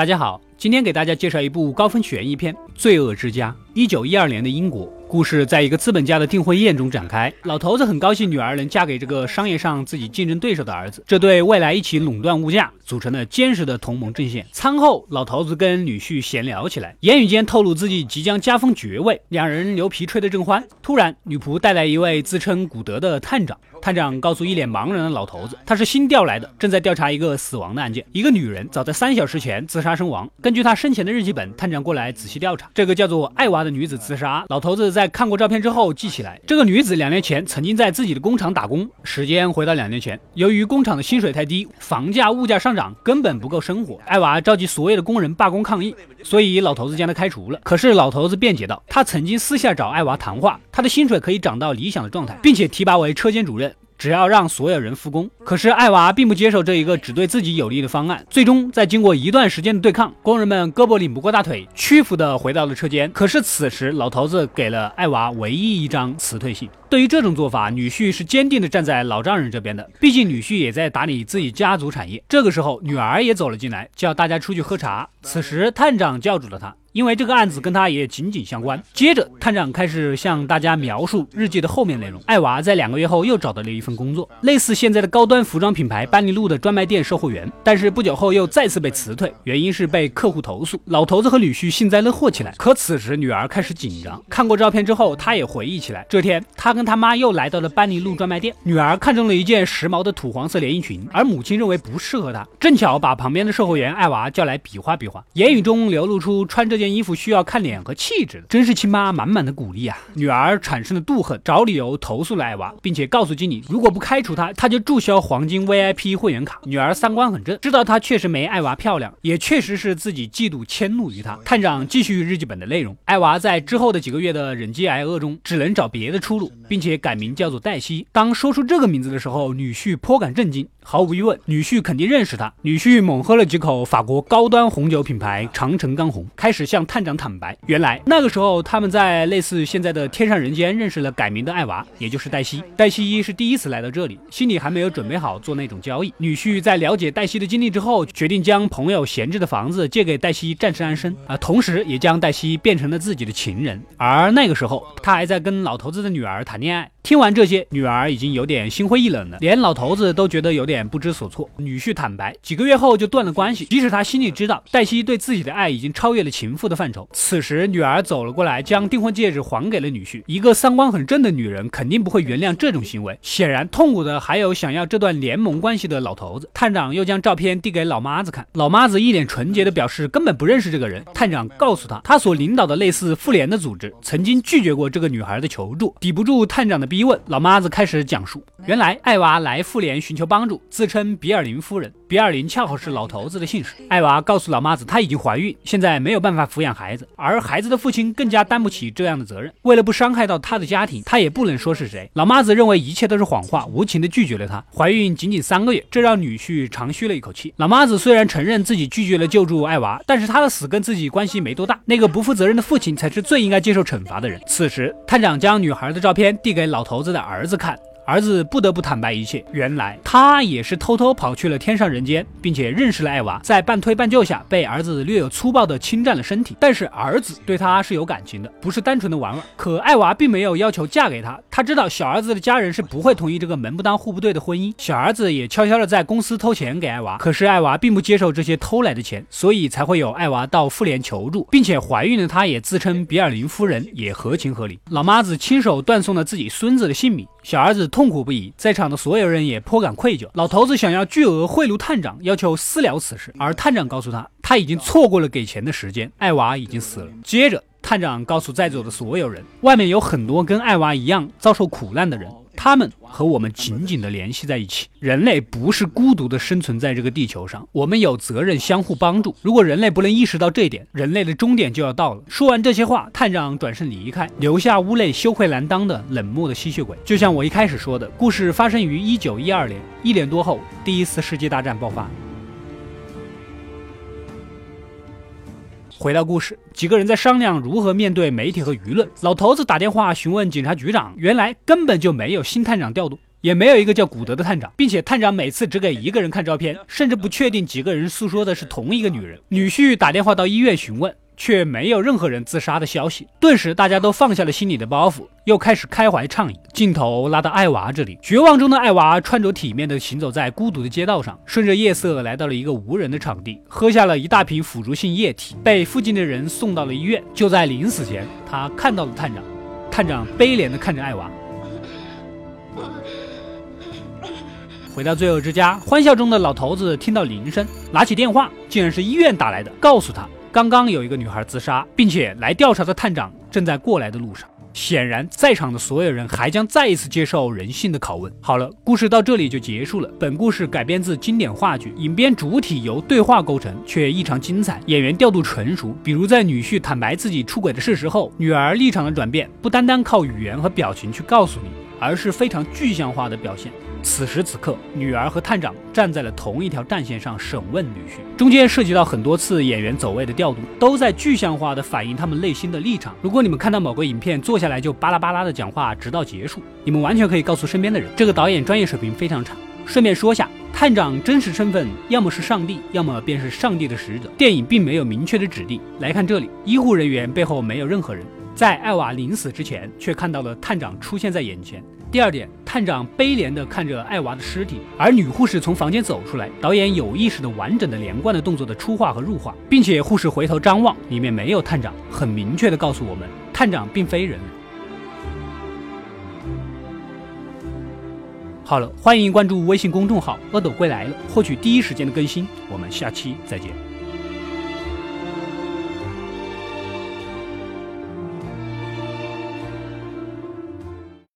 大家好，今天给大家介绍一部高分悬疑片《罪恶之家》。一九一二年的英国。故事在一个资本家的订婚宴中展开。老头子很高兴女儿能嫁给这个商业上自己竞争对手的儿子，这对未来一起垄断物价组成了坚实的同盟阵线。餐后，老头子跟女婿闲聊起来，言语间透露自己即将加封爵位，两人牛皮吹得正欢。突然，女仆带来一位自称古德的探长。探长告诉一脸茫然的老头子，他是新调来的，正在调查一个死亡的案件。一个女人早在三小时前自杀身亡。根据他生前的日记本，探长过来仔细调查，这个叫做艾娃的女子自杀。老头子在看过照片之后记起来，这个女子两年前曾经在自己的工厂打工。时间回到两年前，由于工厂的薪水太低，房价物价上涨，根本不够生活。艾娃召集所有的工人罢工抗议，所以老头子将他开除了。可是老头子辩解道，他曾经私下找艾娃谈话，他的薪水可以涨到理想的状态，并且提拔为车间主任。只要让所有人复工，可是艾娃并不接受这一个只对自己有利的方案。最终，在经过一段时间的对抗，工人们胳膊拧不过大腿，屈服的回到了车间。可是此时，老头子给了艾娃唯一一张辞退信。对于这种做法，女婿是坚定的站在老丈人这边的，毕竟女婿也在打理自己家族产业。这个时候，女儿也走了进来，叫大家出去喝茶。此时，探长叫住了他。因为这个案子跟他也紧紧相关。接着，探长开始向大家描述日记的后面内容。艾娃在两个月后又找到了一份工作，类似现在的高端服装品牌班尼路的专卖店售货员。但是不久后又再次被辞退，原因是被客户投诉。老头子和女婿幸灾乐祸起来。可此时女儿开始紧张。看过照片之后，她也回忆起来，这天她跟他妈又来到了班尼路专卖店。女儿看中了一件时髦的土黄色连衣裙，而母亲认为不适合她，正巧把旁边的售货员艾娃叫来比划比划，言语中流露出穿着。件衣服需要看脸和气质的，真是亲妈满满的鼓励啊！女儿产生了妒恨，找理由投诉了艾娃，并且告诉经理，如果不开除她，她就注销黄金 VIP 会员卡。女儿三观很正，知道她确实没艾娃漂亮，也确实是自己嫉妒迁怒于她。探长继续日记本的内容，艾娃在之后的几个月的忍饥挨饿中，只能找别的出路，并且改名叫做黛西。当说出这个名字的时候，女婿颇感震惊。毫无疑问，女婿肯定认识她。女婿猛喝了几口法国高端红酒品牌长城干红，开始向探长坦白，原来那个时候他们在类似现在的天上人间认识了改名的艾娃，也就是黛西。黛西一是第一次来到这里，心里还没有准备好做那种交易。女婿在了解黛西的经历之后，决定将朋友闲置的房子借给黛西暂时安身啊，同时也将黛西变成了自己的情人。而那个时候，他还在跟老头子的女儿谈恋爱。听完这些，女儿已经有点心灰意冷了，连老头子都觉得有点不知所措。女婿坦白，几个月后就断了关系，即使他心里知道黛西对自己的爱已经超越了情妇的范畴。此时，女儿走了过来，将订婚戒指还给了女婿。一个三观很正的女人，肯定不会原谅这种行为。显然，痛苦的还有想要这段联盟关系的老头子。探长又将照片递给老妈子看，老妈子一脸纯洁的表示根本不认识这个人。探长告诉他，他所领导的类似妇联的组织，曾经拒绝过这个女孩的求助，抵不住探长的。逼问，老妈子开始讲述。原来艾娃来妇联寻求帮助，自称比尔林夫人。比尔林恰好是老头子的姓氏。艾娃告诉老妈子，她已经怀孕，现在没有办法抚养孩子，而孩子的父亲更加担不起这样的责任。为了不伤害到他的家庭，他也不能说是谁。老妈子认为一切都是谎话，无情的拒绝了他。怀孕仅仅三个月，这让女婿长吁了一口气。老妈子虽然承认自己拒绝了救助艾娃，但是她的死跟自己关系没多大。那个不负责任的父亲才是最应该接受惩罚的人。此时，探长将女孩的照片递给老老头子的儿子看。儿子不得不坦白一切，原来他也是偷偷跑去了天上人间，并且认识了艾娃，在半推半就下被儿子略有粗暴的侵占了身体。但是儿子对他是有感情的，不是单纯的玩玩。可艾娃并没有要求嫁给他，他知道小儿子的家人是不会同意这个门不当户不对的婚姻。小儿子也悄悄的在公司偷钱给艾娃，可是艾娃并不接受这些偷来的钱，所以才会有艾娃到妇联求助，并且怀孕的她也自称比尔林夫人，也合情合理。老妈子亲手断送了自己孙子的性命，小儿子。痛苦不已，在场的所有人也颇感愧疚。老头子想要巨额贿赂探长，要求私了此事，而探长告诉他，他已经错过了给钱的时间，艾娃已经死了。接着，探长告诉在座的所有人，外面有很多跟艾娃一样遭受苦难的人。他们和我们紧紧地联系在一起。人类不是孤独地生存在这个地球上，我们有责任相互帮助。如果人类不能意识到这一点，人类的终点就要到了。说完这些话，探长转身离开，留下屋内羞愧难当的冷漠的吸血鬼。就像我一开始说的，故事发生于一九一二年，一年多后，第一次世界大战爆发。回到故事，几个人在商量如何面对媒体和舆论。老头子打电话询问警察局长，原来根本就没有新探长调度。也没有一个叫古德的探长，并且探长每次只给一个人看照片，甚至不确定几个人诉说的是同一个女人。女婿打电话到医院询问。却没有任何人自杀的消息，顿时大家都放下了心里的包袱，又开始开怀畅饮。镜头拉到艾娃这里，绝望中的艾娃穿着体面的行走在孤独的街道上，顺着夜色来到了一个无人的场地，喝下了一大瓶腐竹性液体，被附近的人送到了医院。就在临死前，他看到了探长，探长悲怜地看着艾娃。回到罪恶之家，欢笑中的老头子听到铃声，拿起电话，竟然是医院打来的，告诉他。刚刚有一个女孩自杀，并且来调查的探长正在过来的路上。显然，在场的所有人还将再一次接受人性的拷问。好了，故事到这里就结束了。本故事改编自经典话剧，影片主体由对话构成，却异常精彩，演员调度纯熟。比如在女婿坦白自己出轨的事实后，女儿立场的转变，不单单靠语言和表情去告诉你，而是非常具象化的表现。此时此刻，女儿和探长站在了同一条战线上审问女婿，中间涉及到很多次演员走位的调度，都在具象化的反映他们内心的立场。如果你们看到某个影片坐下来就巴拉巴拉的讲话，直到结束，你们完全可以告诉身边的人，这个导演专业水平非常差。顺便说下，探长真实身份要么是上帝，要么便是上帝的使者。电影并没有明确的指定。来看这里，医护人员背后没有任何人，在艾娃临死之前，却看到了探长出现在眼前。第二点，探长悲怜地看着艾娃的尸体，而女护士从房间走出来。导演有意识的、完整的、连贯的动作的出画和入画，并且护士回头张望，里面没有探长，很明确的告诉我们，探长并非人。好了，欢迎关注微信公众号“阿斗归来了”，获取第一时间的更新。我们下期再见。